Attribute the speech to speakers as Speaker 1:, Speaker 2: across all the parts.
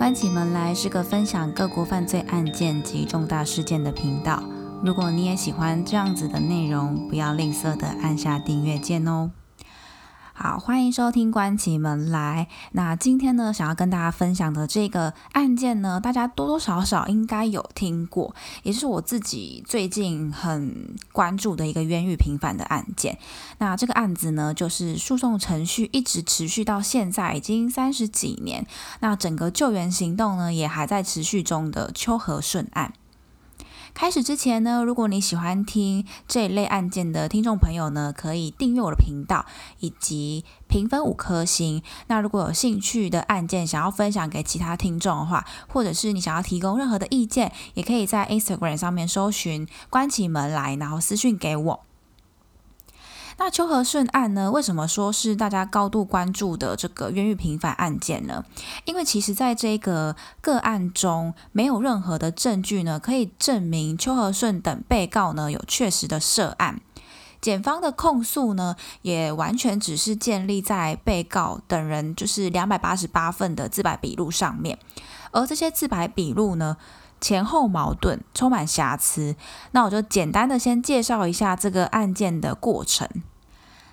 Speaker 1: 关起门来是个分享各国犯罪案件及重大事件的频道。如果你也喜欢这样子的内容，不要吝啬的按下订阅键哦。好，欢迎收听《关起门来》。那今天呢，想要跟大家分享的这个案件呢，大家多多少少应该有听过，也是我自己最近很关注的一个冤狱频繁的案件。那这个案子呢，就是诉讼程序一直持续到现在，已经三十几年。那整个救援行动呢，也还在持续中的秋和顺案。开始之前呢，如果你喜欢听这一类案件的听众朋友呢，可以订阅我的频道以及评分五颗星。那如果有兴趣的案件想要分享给其他听众的话，或者是你想要提供任何的意见，也可以在 Instagram 上面搜寻“关起门来”，然后私讯给我。那邱和顺案呢？为什么说是大家高度关注的这个冤狱平反案件呢？因为其实在这个个案中，没有任何的证据呢，可以证明邱和顺等被告呢有确实的涉案。检方的控诉呢，也完全只是建立在被告等人就是两百八十八份的自白笔录上面，而这些自白笔录呢，前后矛盾，充满瑕疵。那我就简单的先介绍一下这个案件的过程。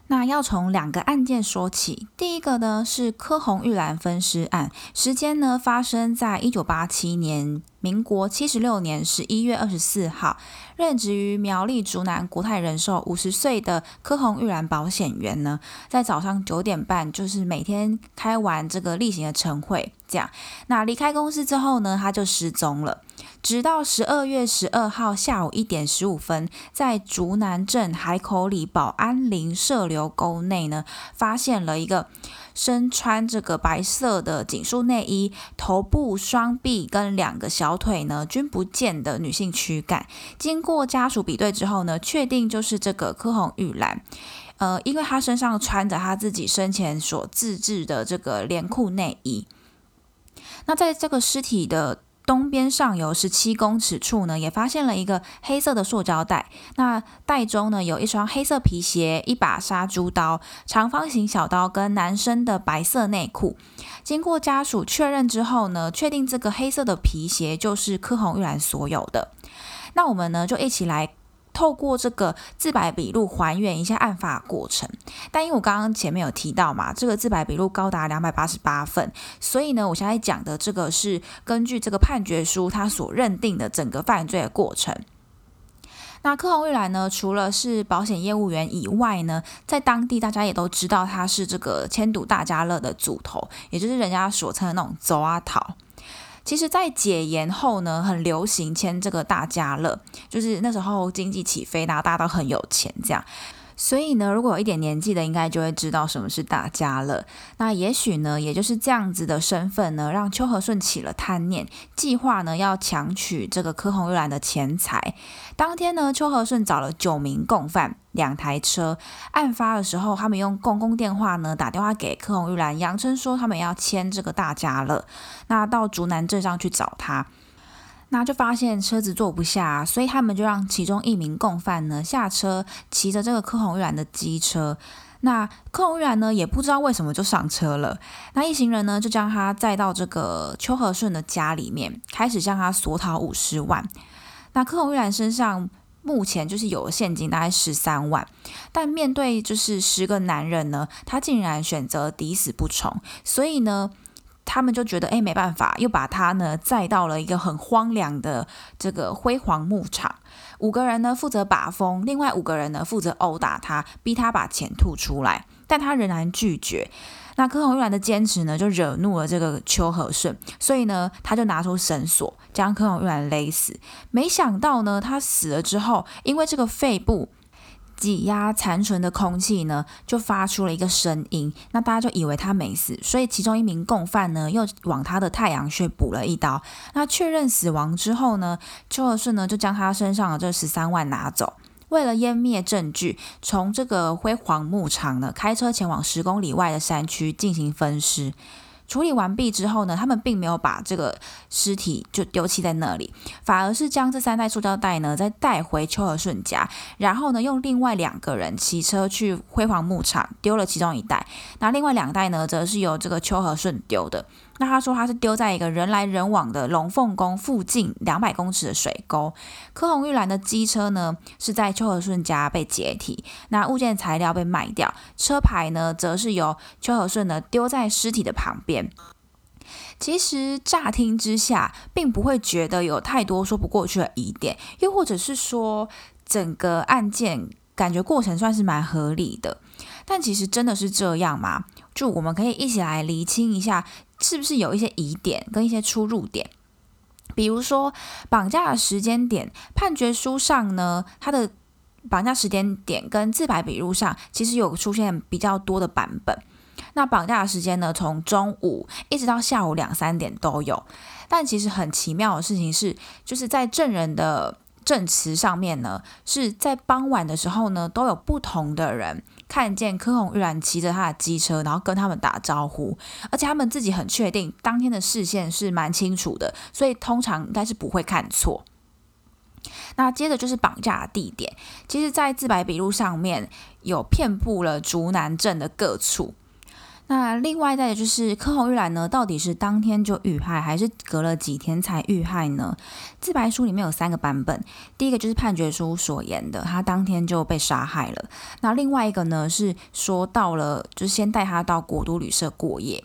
Speaker 1: 那要从两个案件说起，第一个呢是柯红玉兰分尸案，时间呢发生在一九八七年，民国七十六年十一月二十四号，任职于苗栗竹南国泰人寿五十岁的柯红玉兰保险员呢，在早上九点半，就是每天开完这个例行的晨会，这样，那离开公司之后呢，他就失踪了。直到十二月十二号下午一点十五分，在竹南镇海口里保安林社流沟内呢，发现了一个身穿这个白色的紧束内衣、头部、双臂跟两个小腿呢均不见的女性躯干。经过家属比对之后呢，确定就是这个柯红玉兰。呃，因为她身上穿着她自己生前所自制的这个连裤内衣。那在这个尸体的。东边上游十七公尺处呢，也发现了一个黑色的塑胶袋。那袋中呢，有一双黑色皮鞋、一把杀猪刀、长方形小刀跟男生的白色内裤。经过家属确认之后呢，确定这个黑色的皮鞋就是柯红玉兰所有的。那我们呢，就一起来。透过这个自白笔录还原一下案发过程，但因为我刚刚前面有提到嘛，这个自白笔录高达两百八十八份，所以呢，我现在讲的这个是根据这个判决书他所认定的整个犯罪的过程。那柯红玉兰呢，除了是保险业务员以外呢，在当地大家也都知道他是这个千赌大家乐的主头，也就是人家所称的那种走啊逃。其实，在解严后呢，很流行签这个大家乐，就是那时候经济起飞，然后大家都很有钱这样。所以呢，如果有一点年纪的，应该就会知道什么是大家了。那也许呢，也就是这样子的身份呢，让邱和顺起了贪念，计划呢要抢取这个柯红玉兰的钱财。当天呢，邱和顺找了九名共犯，两台车。案发的时候，他们用公共电话呢打电话给柯红玉兰，扬称说他们要签这个大家了，那到竹南镇上去找他。那就发现车子坐不下，所以他们就让其中一名共犯呢下车，骑着这个柯红玉兰的机车。那柯红玉兰呢也不知道为什么就上车了。那一行人呢就将他载到这个邱和顺的家里面，开始向他索讨五十万。那柯红玉兰身上目前就是有现金大概十三万，但面对就是十个男人呢，他竟然选择抵死不从，所以呢。他们就觉得，哎，没办法，又把他呢载到了一个很荒凉的这个辉煌牧场。五个人呢负责把风，另外五个人呢负责殴打他，逼他把钱吐出来，但他仍然拒绝。那柯红玉兰的坚持呢，就惹怒了这个邱和顺，所以呢，他就拿出绳索将柯红玉兰勒死。没想到呢，他死了之后，因为这个肺部。挤压残存的空气呢，就发出了一个声音。那大家就以为他没死，所以其中一名共犯呢，又往他的太阳穴补了一刀。那确认死亡之后呢，邱和顺呢就将他身上的这十三万拿走，为了湮灭证据，从这个辉煌牧场呢开车前往十公里外的山区进行分尸。处理完毕之后呢，他们并没有把这个尸体就丢弃在那里，反而是将这三袋塑胶袋呢再带回邱和顺家，然后呢用另外两个人骑车去辉煌牧场丢了其中一袋，那另外两袋呢则是由这个邱和顺丢的。那他说他是丢在一个人来人往的龙凤宫附近两百公尺的水沟。柯红玉兰的机车呢是在邱和顺家被解体，那物件材料被卖掉，车牌呢则是由邱和顺呢丢在尸体的旁边。其实乍听之下，并不会觉得有太多说不过去的疑点，又或者是说整个案件感觉过程算是蛮合理的。但其实真的是这样吗？就我们可以一起来厘清一下，是不是有一些疑点跟一些出入点？比如说绑架的时间点，判决书上呢，它的绑架时间点跟自白笔录上其实有出现比较多的版本。那绑架的时间呢，从中午一直到下午两三点都有。但其实很奇妙的事情是，就是在证人的证词上面呢，是在傍晚的时候呢，都有不同的人看见柯红玉然骑着他的机车，然后跟他们打招呼，而且他们自己很确定当天的视线是蛮清楚的，所以通常应该是不会看错。那接着就是绑架的地点，其实，在自白笔录上面有遍布了竹南镇的各处。那另外再的就是柯红玉兰呢，到底是当天就遇害，还是隔了几天才遇害呢？自白书里面有三个版本，第一个就是判决书所言的，他当天就被杀害了。那另外一个呢，是说到了，就是先带他到国都旅社过夜。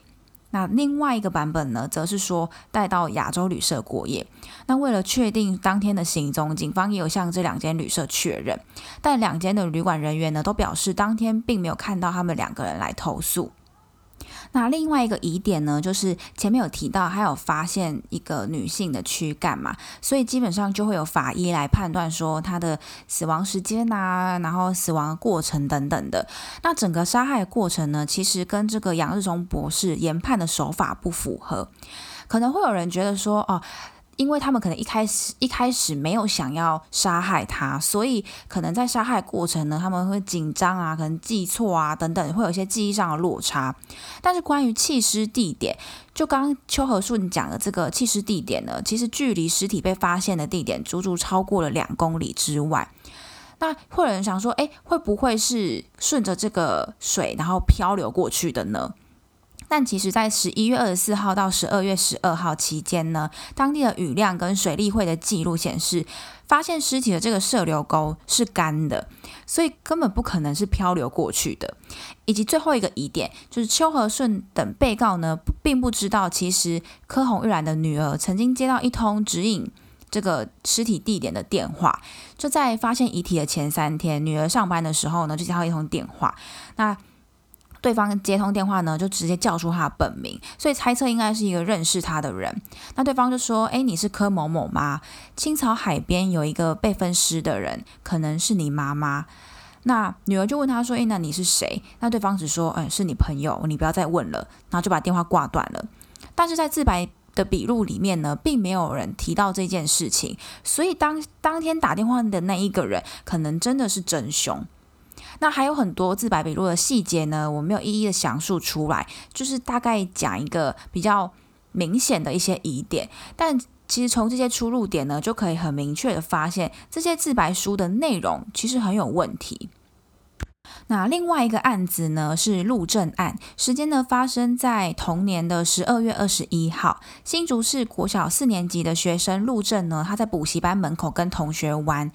Speaker 1: 那另外一个版本呢，则是说带到亚洲旅社过夜。那为了确定当天的行踪，警方也有向这两间旅社确认，但两间的旅馆人员呢，都表示当天并没有看到他们两个人来投诉。那另外一个疑点呢，就是前面有提到，还有发现一个女性的躯干嘛，所以基本上就会有法医来判断说她的死亡时间呐，然后死亡过程等等的。那整个杀害过程呢，其实跟这个杨日中博士研判的手法不符合，可能会有人觉得说，哦。因为他们可能一开始一开始没有想要杀害他，所以可能在杀害过程呢，他们会紧张啊，可能记错啊等等，会有一些记忆上的落差。但是关于弃尸地点，就刚刚邱和顺讲的这个弃尸地点呢，其实距离尸体被发现的地点足足超过了两公里之外。那会有人想说，哎，会不会是顺着这个水然后漂流过去的呢？但其实，在十一月二十四号到十二月十二号期间呢，当地的雨量跟水利会的记录显示，发现尸体的这个射流沟是干的，所以根本不可能是漂流过去的。以及最后一个疑点，就是邱和顺等被告呢，并不知道其实柯红玉兰的女儿曾经接到一通指引这个尸体地点的电话，就在发现遗体的前三天，女儿上班的时候呢，就接到一通电话。那对方接通电话呢，就直接叫出他本名，所以猜测应该是一个认识他的人。那对方就说：“哎，你是柯某某吗？青草海边有一个被分尸的人，可能是你妈妈。”那女儿就问他说：“哎，那你是谁？”那对方只说：“嗯，是你朋友，你不要再问了。”然后就把电话挂断了。但是在自白的笔录里面呢，并没有人提到这件事情，所以当当天打电话的那一个人，可能真的是真凶。那还有很多自白笔录的细节呢，我没有一一的详述出来，就是大概讲一个比较明显的一些疑点。但其实从这些出入点呢，就可以很明确的发现，这些自白书的内容其实很有问题。那另外一个案子呢是陆正案，时间呢发生在同年的十二月二十一号，新竹市国小四年级的学生陆正呢，他在补习班门口跟同学玩，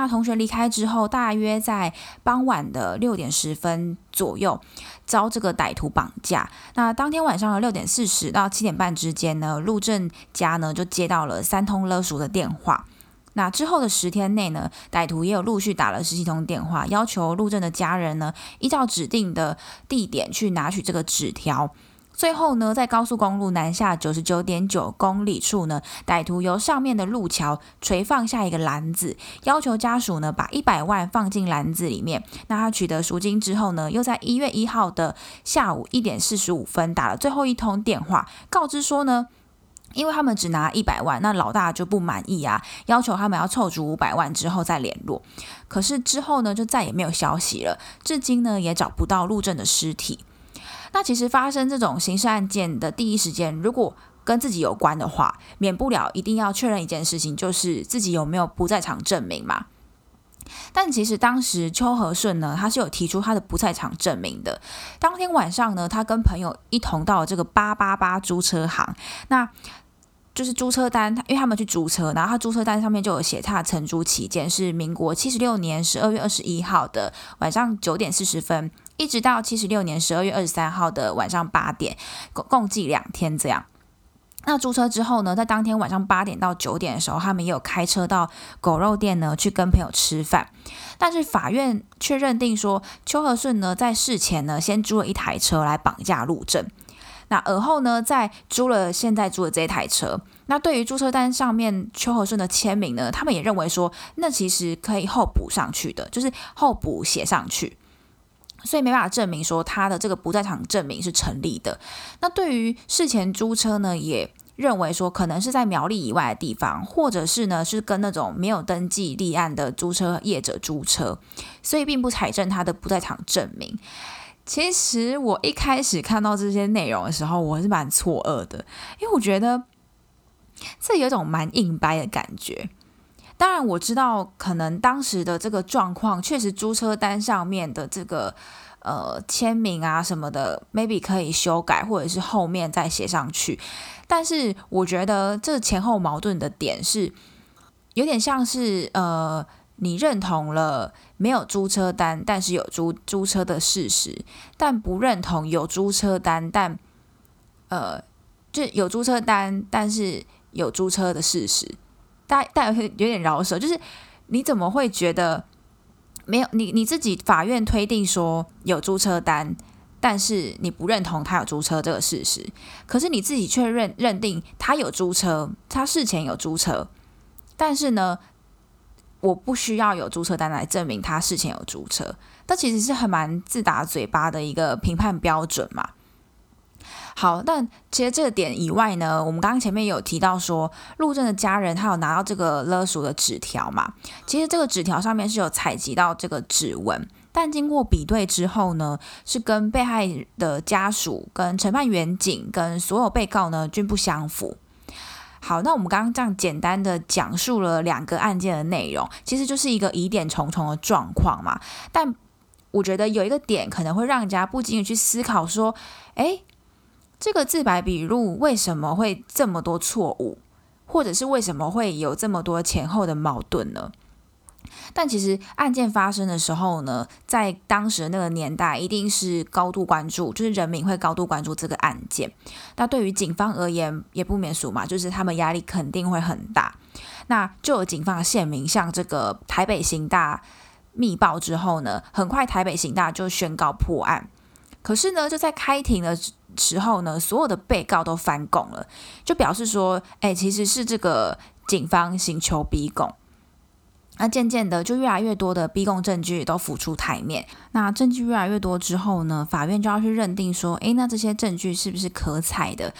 Speaker 1: 那同学离开之后，大约在傍晚的六点十分左右，遭这个歹徒绑架。那当天晚上的六点四十到七点半之间呢，陆正家呢就接到了三通勒索的电话。那之后的十天内呢，歹徒也有陆续打了十几通电话，要求陆正的家人呢依照指定的地点去拿取这个纸条。最后呢，在高速公路南下九十九点九公里处呢，歹徒由上面的路桥垂放下一个篮子，要求家属呢把一百万放进篮子里面。那他取得赎金之后呢，又在一月一号的下午一点四十五分打了最后一通电话，告知说呢。因为他们只拿一百万，那老大就不满意啊，要求他们要凑足五百万之后再联络。可是之后呢，就再也没有消息了，至今呢也找不到陆正的尸体。那其实发生这种刑事案件的第一时间，如果跟自己有关的话，免不了一定要确认一件事情，就是自己有没有不在场证明嘛。但其实当时邱和顺呢，他是有提出他的不在场证明的。当天晚上呢，他跟朋友一同到了这个八八八租车行，那就是租车单，因为他们去租车，然后他租车单上面就有写他的承租期间是民国七十六年十二月二十一号的晚上九点四十分，一直到七十六年十二月二十三号的晚上八点，共共计两天这样。那租车之后呢，在当天晚上八点到九点的时候，他们也有开车到狗肉店呢去跟朋友吃饭，但是法院却认定说邱和顺呢在事前呢先租了一台车来绑架路政，那而后呢再租了现在租的这台车。那对于租车单上面邱和顺的签名呢，他们也认为说那其实可以后补上去的，就是后补写上去。所以没办法证明说他的这个不在场证明是成立的。那对于事前租车呢，也认为说可能是在苗栗以外的地方，或者是呢是跟那种没有登记立案的租车业者租车，所以并不采证他的不在场证明。其实我一开始看到这些内容的时候，我是蛮错愕的，因为我觉得这有种蛮硬掰的感觉。当然我知道，可能当时的这个状况，确实租车单上面的这个呃签名啊什么的，maybe 可以修改，或者是后面再写上去。但是我觉得这前后矛盾的点是，有点像是呃，你认同了没有租车单，但是有租租车的事实，但不认同有租车单，但呃，就有租车单，但是有租车的事实。但但有点饶舌，就是你怎么会觉得没有你你自己法院推定说有租车单，但是你不认同他有租车这个事实，可是你自己却认认定他有租车，他事前有租车，但是呢，我不需要有租车单来证明他事前有租车，这其实是很蛮自打嘴巴的一个评判标准嘛。好，但其实这个点以外呢，我们刚刚前面有提到说，陆正的家人他有拿到这个勒索的纸条嘛？其实这个纸条上面是有采集到这个指纹，但经过比对之后呢，是跟被害的家属、跟承办员警、跟所有被告呢均不相符。好，那我们刚刚这样简单的讲述了两个案件的内容，其实就是一个疑点重重的状况嘛。但我觉得有一个点可能会让人家不禁的去思考说，诶。这个自白笔录为什么会这么多错误，或者是为什么会有这么多前后的矛盾呢？但其实案件发生的时候呢，在当时那个年代，一定是高度关注，就是人民会高度关注这个案件。那对于警方而言，也不免俗嘛，就是他们压力肯定会很大。那就有警方的县民向这个台北刑大密报之后呢，很快台北刑大就宣告破案。可是呢，就在开庭的时候呢，所有的被告都翻供了，就表示说，哎，其实是这个警方寻求逼供。那渐渐的，就越来越多的逼供证据都浮出台面。那证据越来越多之后呢，法院就要去认定说，哎，那这些证据是不是可采的？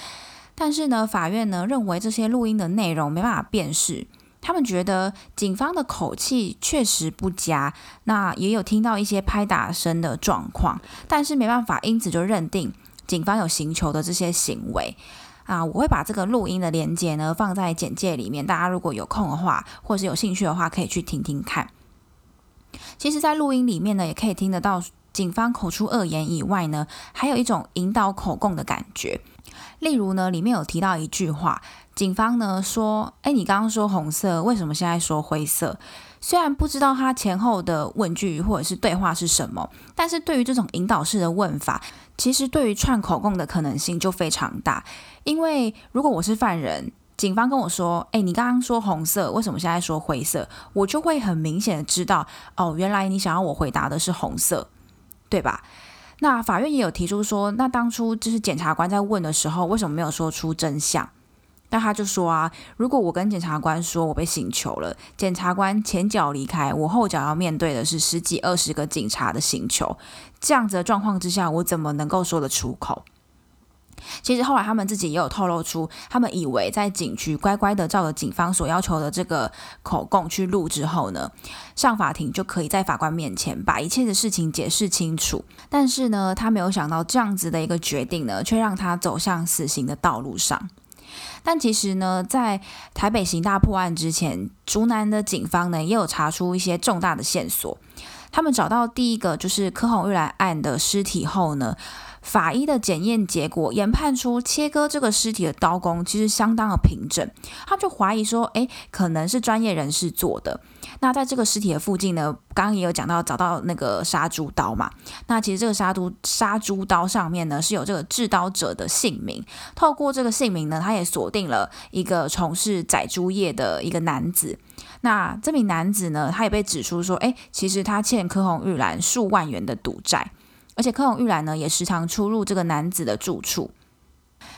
Speaker 1: 但是呢，法院呢认为这些录音的内容没办法辨识。他们觉得警方的口气确实不佳，那也有听到一些拍打声的状况，但是没办法，因此就认定警方有寻求的这些行为啊。我会把这个录音的连接呢放在简介里面，大家如果有空的话，或是有兴趣的话，可以去听听看。其实，在录音里面呢，也可以听得到警方口出恶言以外呢，还有一种引导口供的感觉。例如呢，里面有提到一句话，警方呢说：“哎，你刚刚说红色，为什么现在说灰色？”虽然不知道他前后的问句或者是对话是什么，但是对于这种引导式的问法，其实对于串口供的可能性就非常大。因为如果我是犯人，警方跟我说：“哎，你刚刚说红色，为什么现在说灰色？”我就会很明显的知道，哦，原来你想要我回答的是红色，对吧？那法院也有提出说，那当初就是检察官在问的时候，为什么没有说出真相？那他就说啊，如果我跟检察官说我被刑求了，检察官前脚离开，我后脚要面对的是十几二十个警察的刑求，这样子的状况之下，我怎么能够说得出口？其实后来他们自己也有透露出，他们以为在警局乖乖的照着警方所要求的这个口供去录之后呢，上法庭就可以在法官面前把一切的事情解释清楚。但是呢，他没有想到这样子的一个决定呢，却让他走向死刑的道路上。但其实呢，在台北刑大破案之前，竹南的警方呢也有查出一些重大的线索。他们找到第一个就是柯红玉兰案的尸体后呢。法医的检验结果研判出切割这个尸体的刀工其实相当的平整，他们就怀疑说，哎，可能是专业人士做的。那在这个尸体的附近呢，刚刚也有讲到找到那个杀猪刀嘛，那其实这个杀猪杀猪刀上面呢是有这个制刀者的姓名，透过这个姓名呢，他也锁定了一个从事宰猪业的一个男子。那这名男子呢，他也被指出说，哎，其实他欠柯红玉兰数万元的赌债。而且柯永玉兰呢，也时常出入这个男子的住处，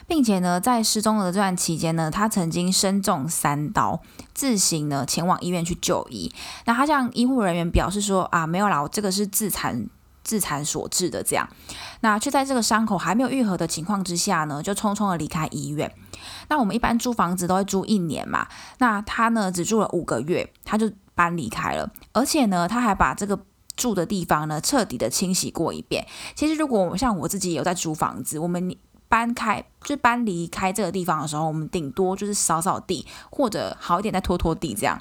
Speaker 1: 并且呢，在失踪的这段期间呢，他曾经身中三刀，自行呢前往医院去就医。那他向医护人员表示说：“啊，没有啦，我这个是自残自残所致的。”这样，那却在这个伤口还没有愈合的情况之下呢，就匆匆的离开医院。那我们一般租房子都会租一年嘛，那他呢只住了五个月，他就搬离开了，而且呢，他还把这个。住的地方呢，彻底的清洗过一遍。其实，如果我们像我自己有在租房子，我们搬开就搬离开这个地方的时候，我们顶多就是扫扫地，或者好一点再拖拖地这样。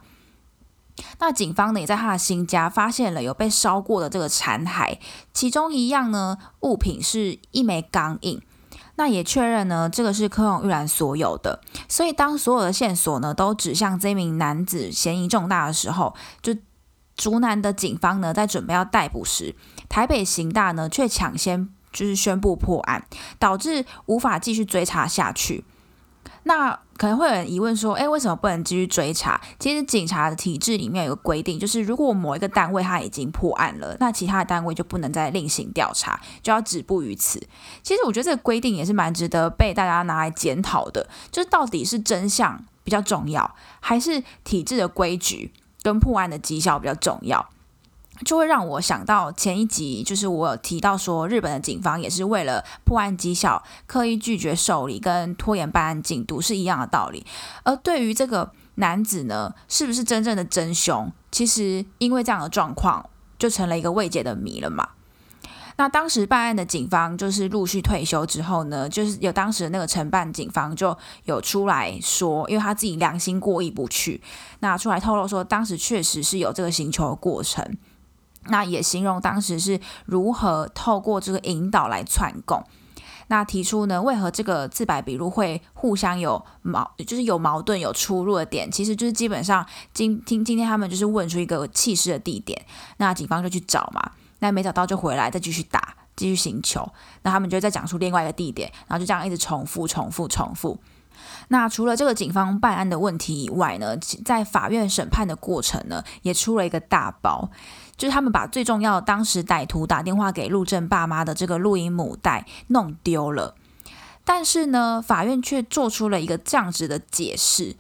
Speaker 1: 那警方呢，也在他的新家发现了有被烧过的这个残骸，其中一样呢物品是一枚钢印，那也确认呢这个是柯永玉兰所有的。所以，当所有的线索呢都指向这名男子嫌疑重大的时候，就。竹南的警方呢，在准备要逮捕时，台北刑大呢却抢先就是宣布破案，导致无法继续追查下去。那可能会有人疑问说，诶，为什么不能继续追查？其实警察的体制里面有个规定，就是如果某一个单位他已经破案了，那其他的单位就不能再另行调查，就要止步于此。其实我觉得这个规定也是蛮值得被大家拿来检讨的，就是到底是真相比较重要，还是体制的规矩？跟破案的绩效比较重要，就会让我想到前一集，就是我有提到说，日本的警方也是为了破案绩效，刻意拒绝受理跟拖延办案进度是一样的道理。而对于这个男子呢，是不是真正的真凶？其实因为这样的状况，就成了一个未解的谜了嘛。那当时办案的警方就是陆续退休之后呢，就是有当时的那个承办警方就有出来说，因为他自己良心过意不去，那出来透露说，当时确实是有这个刑求的过程，那也形容当时是如何透过这个引导来串供，那提出呢，为何这个自白笔录会互相有矛，就是有矛盾有出入的点，其实就是基本上今听今天他们就是问出一个弃尸的地点，那警方就去找嘛。那没找到就回来，再继续打，继续寻球。那他们就再讲出另外一个地点，然后就这样一直重复、重复、重复。那除了这个警方办案的问题以外呢，在法院审判的过程呢，也出了一个大包，就是他们把最重要当时歹徒打电话给陆正爸妈的这个录音母带弄丢了。但是呢，法院却做出了一个这样子的解释。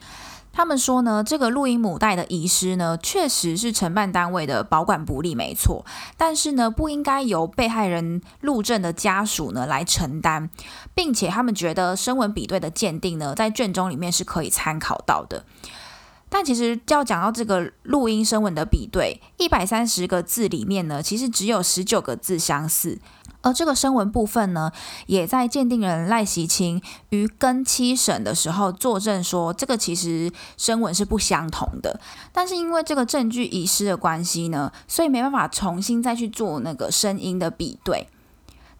Speaker 1: 他们说呢，这个录音母带的遗失呢，确实是承办单位的保管不力，没错。但是呢，不应该由被害人陆正的家属呢来承担，并且他们觉得声纹比对的鉴定呢，在卷宗里面是可以参考到的。但其实要讲到这个录音声纹的比对，一百三十个字里面呢，其实只有十九个字相似。而这个声纹部分呢，也在鉴定人赖习清于跟七审的时候作证说，这个其实声纹是不相同的。但是因为这个证据遗失的关系呢，所以没办法重新再去做那个声音的比对。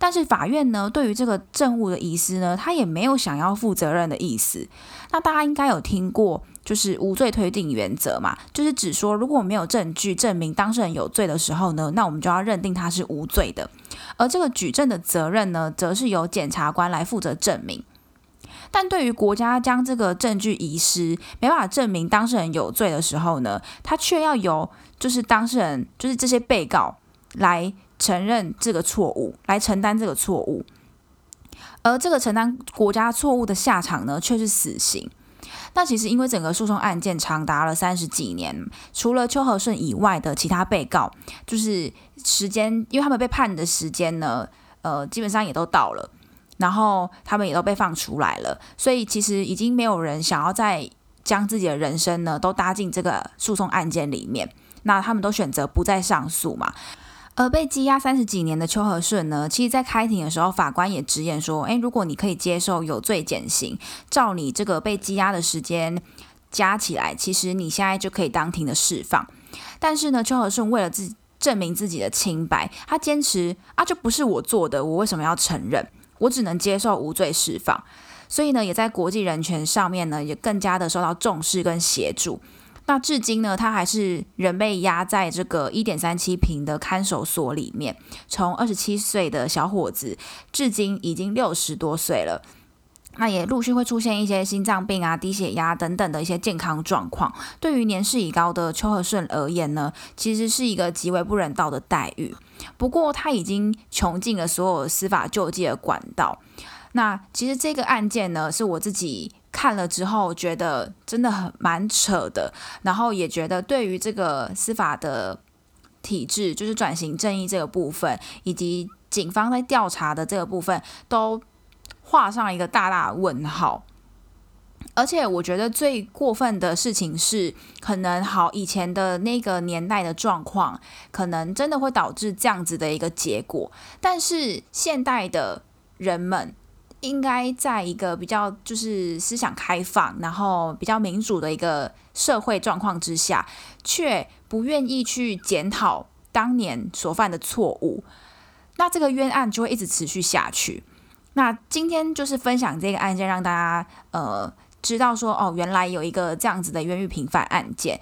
Speaker 1: 但是法院呢，对于这个证物的遗失呢，他也没有想要负责任的意思。那大家应该有听过，就是无罪推定原则嘛，就是指说如果没有证据证明当事人有罪的时候呢，那我们就要认定他是无罪的。而这个举证的责任呢，则是由检察官来负责证明。但对于国家将这个证据遗失，没办法证明当事人有罪的时候呢，他却要由就是当事人，就是这些被告来。承认这个错误，来承担这个错误，而这个承担国家错误的下场呢，却是死刑。那其实因为整个诉讼案件长达了三十几年，除了邱和顺以外的其他被告，就是时间，因为他们被判的时间呢，呃，基本上也都到了，然后他们也都被放出来了，所以其实已经没有人想要再将自己的人生呢都搭进这个诉讼案件里面，那他们都选择不再上诉嘛。而被羁押三十几年的邱和顺呢，其实在开庭的时候，法官也直言说：“诶，如果你可以接受有罪减刑，照你这个被羁押的时间加起来，其实你现在就可以当庭的释放。”但是呢，邱和顺为了自证明自己的清白，他坚持啊，这不是我做的，我为什么要承认？我只能接受无罪释放。所以呢，也在国际人权上面呢，也更加的受到重视跟协助。那至今呢，他还是仍被压在这个一点三七平的看守所里面。从二十七岁的小伙子，至今已经六十多岁了。那也陆续会出现一些心脏病啊、低血压等等的一些健康状况。对于年事已高的邱和顺而言呢，其实是一个极为不人道的待遇。不过他已经穷尽了所有司法救济的管道。那其实这个案件呢，是我自己。看了之后觉得真的很蛮扯的，然后也觉得对于这个司法的体制，就是转型正义这个部分，以及警方在调查的这个部分，都画上一个大大问号。而且我觉得最过分的事情是，可能好以前的那个年代的状况，可能真的会导致这样子的一个结果，但是现代的人们。应该在一个比较就是思想开放，然后比较民主的一个社会状况之下，却不愿意去检讨当年所犯的错误，那这个冤案就会一直持续下去。那今天就是分享这个案件，让大家呃知道说，哦，原来有一个这样子的冤狱平反案件。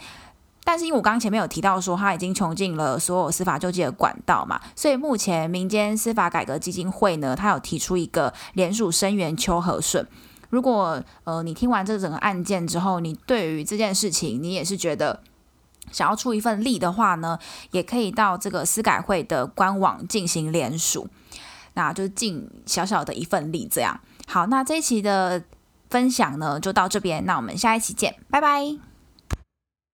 Speaker 1: 但是因为我刚刚前面有提到说他已经穷尽了所有司法救济的管道嘛，所以目前民间司法改革基金会呢，他有提出一个联署声援邱和顺。如果呃你听完这整个案件之后，你对于这件事情你也是觉得想要出一份力的话呢，也可以到这个司改会的官网进行联署，那就尽小小的一份力这样。好，那这一期的分享呢就到这边，那我们下一期见，拜拜。